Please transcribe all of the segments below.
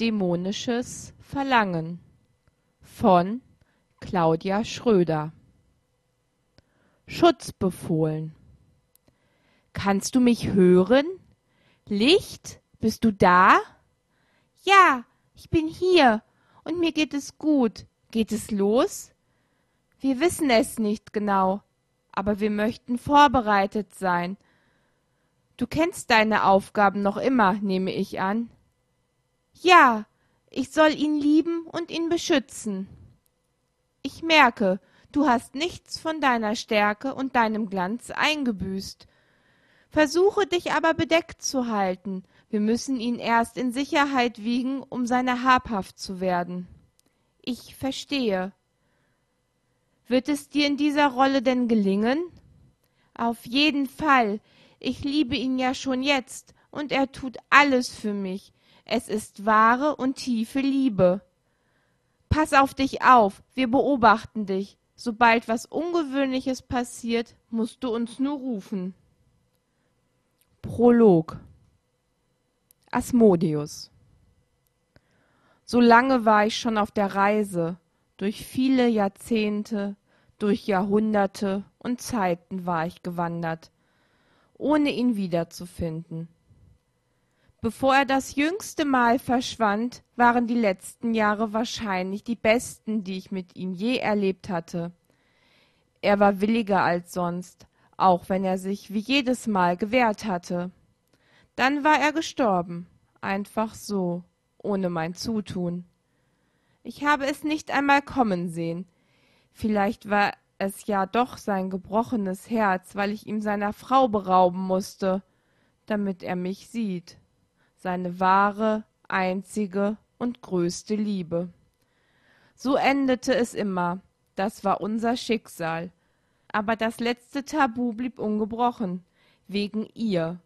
Dämonisches Verlangen von Claudia Schröder Schutz befohlen. Kannst du mich hören? Licht, bist du da? Ja, ich bin hier und mir geht es gut. Geht es los? Wir wissen es nicht genau, aber wir möchten vorbereitet sein. Du kennst deine Aufgaben noch immer, nehme ich an. Ja, ich soll ihn lieben und ihn beschützen. Ich merke, du hast nichts von deiner Stärke und deinem Glanz eingebüßt. Versuche dich aber bedeckt zu halten, wir müssen ihn erst in Sicherheit wiegen, um seiner habhaft zu werden. Ich verstehe. Wird es dir in dieser Rolle denn gelingen? Auf jeden Fall. Ich liebe ihn ja schon jetzt, und er tut alles für mich. Es ist wahre und tiefe Liebe. Pass auf dich auf, wir beobachten dich. Sobald was Ungewöhnliches passiert, musst du uns nur rufen. Prolog Asmodeus So lange war ich schon auf der Reise, durch viele Jahrzehnte, durch Jahrhunderte und Zeiten war ich gewandert, ohne ihn wiederzufinden. Bevor er das jüngste Mal verschwand, waren die letzten Jahre wahrscheinlich die besten, die ich mit ihm je erlebt hatte. Er war williger als sonst, auch wenn er sich wie jedes Mal gewehrt hatte. Dann war er gestorben, einfach so, ohne mein Zutun. Ich habe es nicht einmal kommen sehen. Vielleicht war es ja doch sein gebrochenes Herz, weil ich ihm seiner Frau berauben musste, damit er mich sieht seine wahre, einzige und größte Liebe. So endete es immer, das war unser Schicksal. Aber das letzte Tabu blieb ungebrochen, wegen ihr.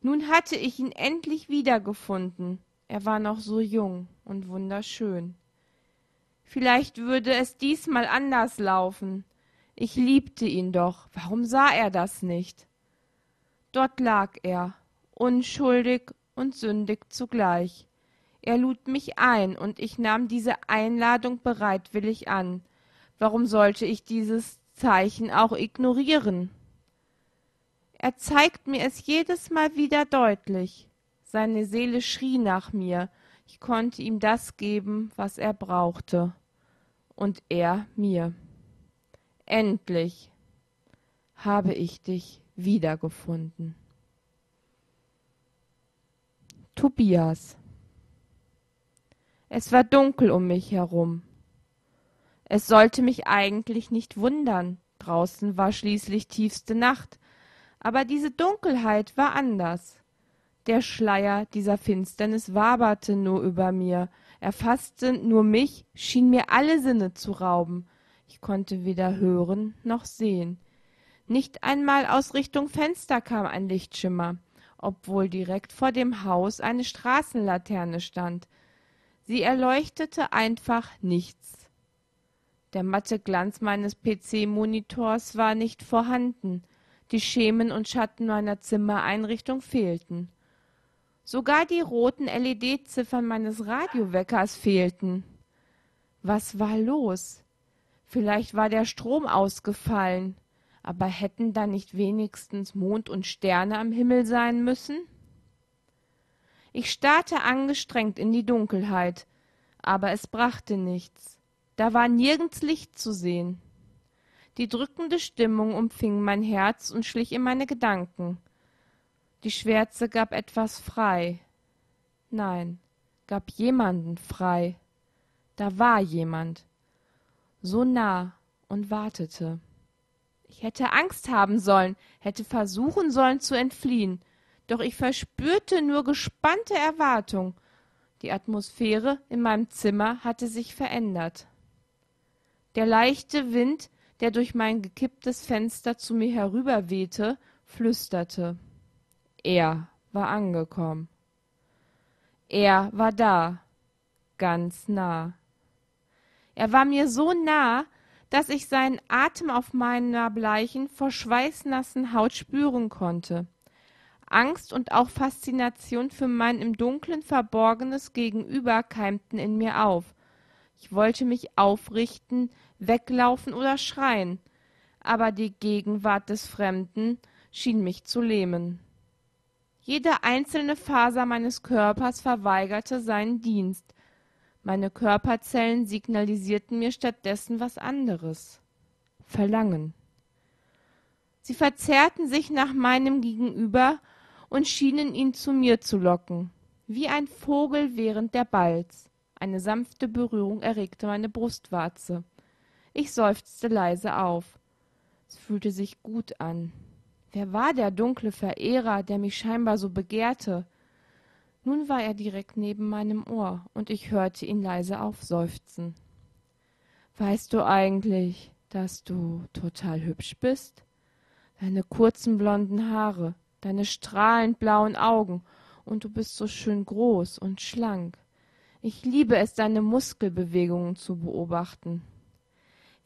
Nun hatte ich ihn endlich wiedergefunden. Er war noch so jung und wunderschön. Vielleicht würde es diesmal anders laufen. Ich liebte ihn doch, warum sah er das nicht? Dort lag er, unschuldig und sündig zugleich. Er lud mich ein, und ich nahm diese Einladung bereitwillig an. Warum sollte ich dieses Zeichen auch ignorieren? Er zeigt mir es jedes Mal wieder deutlich. Seine Seele schrie nach mir, ich konnte ihm das geben, was er brauchte, und er mir. Endlich habe ich dich wiedergefunden. Tobias. Es war dunkel um mich herum. Es sollte mich eigentlich nicht wundern, draußen war schließlich tiefste Nacht, aber diese Dunkelheit war anders. Der Schleier dieser Finsternis waberte nur über mir, erfaßte nur mich, schien mir alle Sinne zu rauben. Ich konnte weder hören noch sehen. Nicht einmal aus Richtung Fenster kam ein Lichtschimmer obwohl direkt vor dem Haus eine Straßenlaterne stand. Sie erleuchtete einfach nichts. Der matte Glanz meines PC-Monitors war nicht vorhanden. Die Schemen und Schatten meiner Zimmereinrichtung fehlten. Sogar die roten LED-Ziffern meines Radioweckers fehlten. Was war los? Vielleicht war der Strom ausgefallen aber hätten da nicht wenigstens Mond und Sterne am Himmel sein müssen? Ich starrte angestrengt in die Dunkelheit, aber es brachte nichts. Da war nirgends Licht zu sehen. Die drückende Stimmung umfing mein Herz und schlich in meine Gedanken. Die Schwärze gab etwas frei. Nein, gab jemanden frei. Da war jemand. So nah und wartete. Ich hätte Angst haben sollen, hätte versuchen sollen zu entfliehen, doch ich verspürte nur gespannte Erwartung. Die Atmosphäre in meinem Zimmer hatte sich verändert. Der leichte Wind, der durch mein gekipptes Fenster zu mir herüberwehte, flüsterte. Er war angekommen. Er war da, ganz nah. Er war mir so nah, dass ich seinen Atem auf meiner bleichen, vor Schweiß Haut spüren konnte. Angst und auch Faszination für mein im Dunkeln verborgenes Gegenüber keimten in mir auf. Ich wollte mich aufrichten, weglaufen oder schreien, aber die Gegenwart des Fremden schien mich zu lähmen. Jede einzelne Faser meines Körpers verweigerte seinen Dienst. Meine Körperzellen signalisierten mir stattdessen was anderes. Verlangen. Sie verzerrten sich nach meinem Gegenüber und schienen ihn zu mir zu locken, wie ein Vogel während der Balz. Eine sanfte Berührung erregte meine Brustwarze. Ich seufzte leise auf. Es fühlte sich gut an. Wer war der dunkle Verehrer, der mich scheinbar so begehrte? Nun war er direkt neben meinem Ohr, und ich hörte ihn leise aufseufzen. Weißt du eigentlich, dass du total hübsch bist? Deine kurzen blonden Haare, deine strahlend blauen Augen, und du bist so schön groß und schlank. Ich liebe es, deine Muskelbewegungen zu beobachten.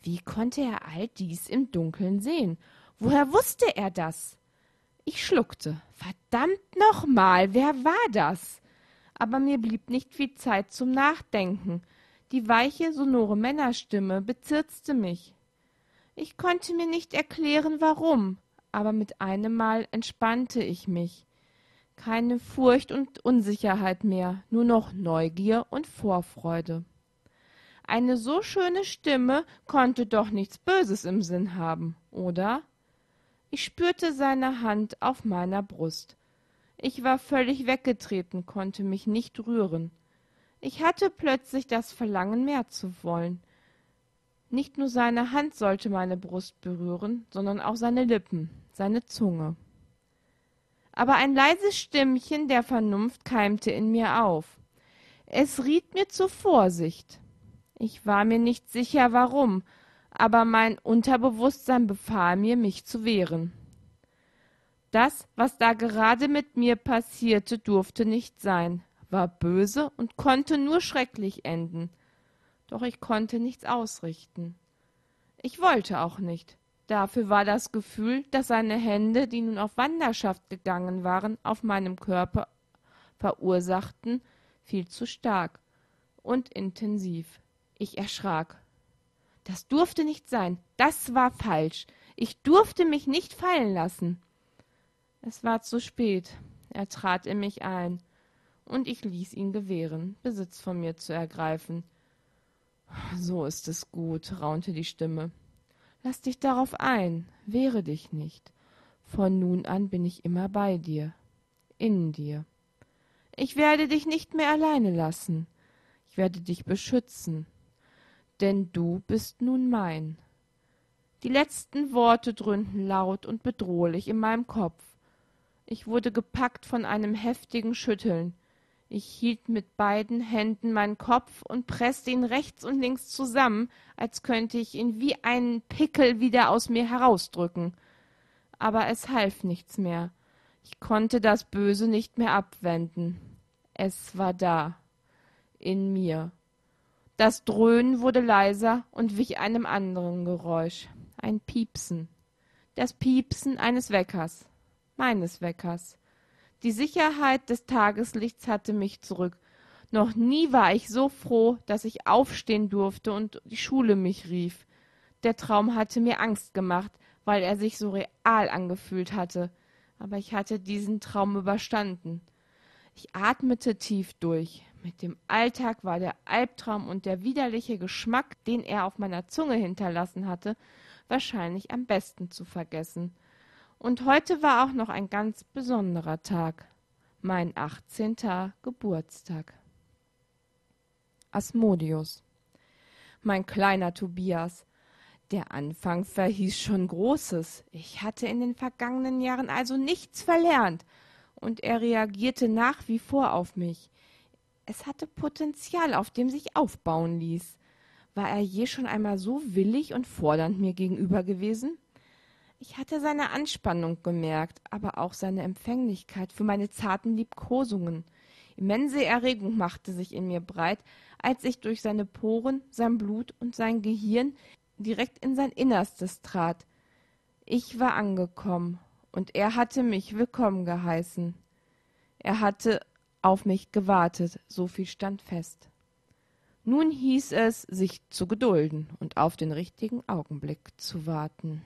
Wie konnte er all dies im Dunkeln sehen? Woher wusste er das? Ich schluckte. Verdammt nochmal, wer war das? Aber mir blieb nicht viel Zeit zum Nachdenken. Die weiche, sonore Männerstimme bezirzte mich. Ich konnte mir nicht erklären, warum, aber mit einem Mal entspannte ich mich. Keine Furcht und Unsicherheit mehr, nur noch Neugier und Vorfreude. Eine so schöne Stimme konnte doch nichts Böses im Sinn haben, oder? Ich spürte seine Hand auf meiner Brust. Ich war völlig weggetreten, konnte mich nicht rühren. Ich hatte plötzlich das Verlangen, mehr zu wollen. Nicht nur seine Hand sollte meine Brust berühren, sondern auch seine Lippen, seine Zunge. Aber ein leises Stimmchen der Vernunft keimte in mir auf. Es riet mir zur Vorsicht. Ich war mir nicht sicher, warum, aber mein Unterbewusstsein befahl mir, mich zu wehren. Das, was da gerade mit mir passierte, durfte nicht sein, war böse und konnte nur schrecklich enden. Doch ich konnte nichts ausrichten. Ich wollte auch nicht. Dafür war das Gefühl, dass seine Hände, die nun auf Wanderschaft gegangen waren, auf meinem Körper verursachten, viel zu stark und intensiv. Ich erschrak. Das durfte nicht sein. Das war falsch. Ich durfte mich nicht fallen lassen. Es war zu spät. Er trat in mich ein, und ich ließ ihn gewähren, Besitz von mir zu ergreifen. So ist es gut, raunte die Stimme. Lass dich darauf ein, wehre dich nicht. Von nun an bin ich immer bei dir, in dir. Ich werde dich nicht mehr alleine lassen. Ich werde dich beschützen, denn du bist nun mein. Die letzten Worte dröhnten laut und bedrohlich in meinem Kopf. Ich wurde gepackt von einem heftigen Schütteln. Ich hielt mit beiden Händen meinen Kopf und presste ihn rechts und links zusammen, als könnte ich ihn wie einen Pickel wieder aus mir herausdrücken. Aber es half nichts mehr. Ich konnte das Böse nicht mehr abwenden. Es war da, in mir. Das Dröhnen wurde leiser und wich einem anderen Geräusch. Ein Piepsen. Das Piepsen eines Weckers. Meines Weckers. Die Sicherheit des Tageslichts hatte mich zurück. Noch nie war ich so froh, dass ich aufstehen durfte und die Schule mich rief. Der Traum hatte mir Angst gemacht, weil er sich so real angefühlt hatte. Aber ich hatte diesen Traum überstanden. Ich atmete tief durch. Mit dem Alltag war der Albtraum und der widerliche Geschmack, den er auf meiner Zunge hinterlassen hatte, wahrscheinlich am besten zu vergessen. Und heute war auch noch ein ganz besonderer Tag, mein achtzehnter Geburtstag. Asmodius. Mein kleiner Tobias. Der Anfang verhieß schon Großes. Ich hatte in den vergangenen Jahren also nichts verlernt, und er reagierte nach wie vor auf mich. Es hatte Potenzial, auf dem sich aufbauen ließ. War er je schon einmal so willig und fordernd mir gegenüber gewesen? Ich hatte seine Anspannung gemerkt, aber auch seine Empfänglichkeit für meine zarten Liebkosungen. Immense Erregung machte sich in mir breit, als ich durch seine Poren, sein Blut und sein Gehirn direkt in sein Innerstes trat. Ich war angekommen, und er hatte mich willkommen geheißen. Er hatte auf mich gewartet, so viel stand fest. Nun hieß es, sich zu gedulden und auf den richtigen Augenblick zu warten.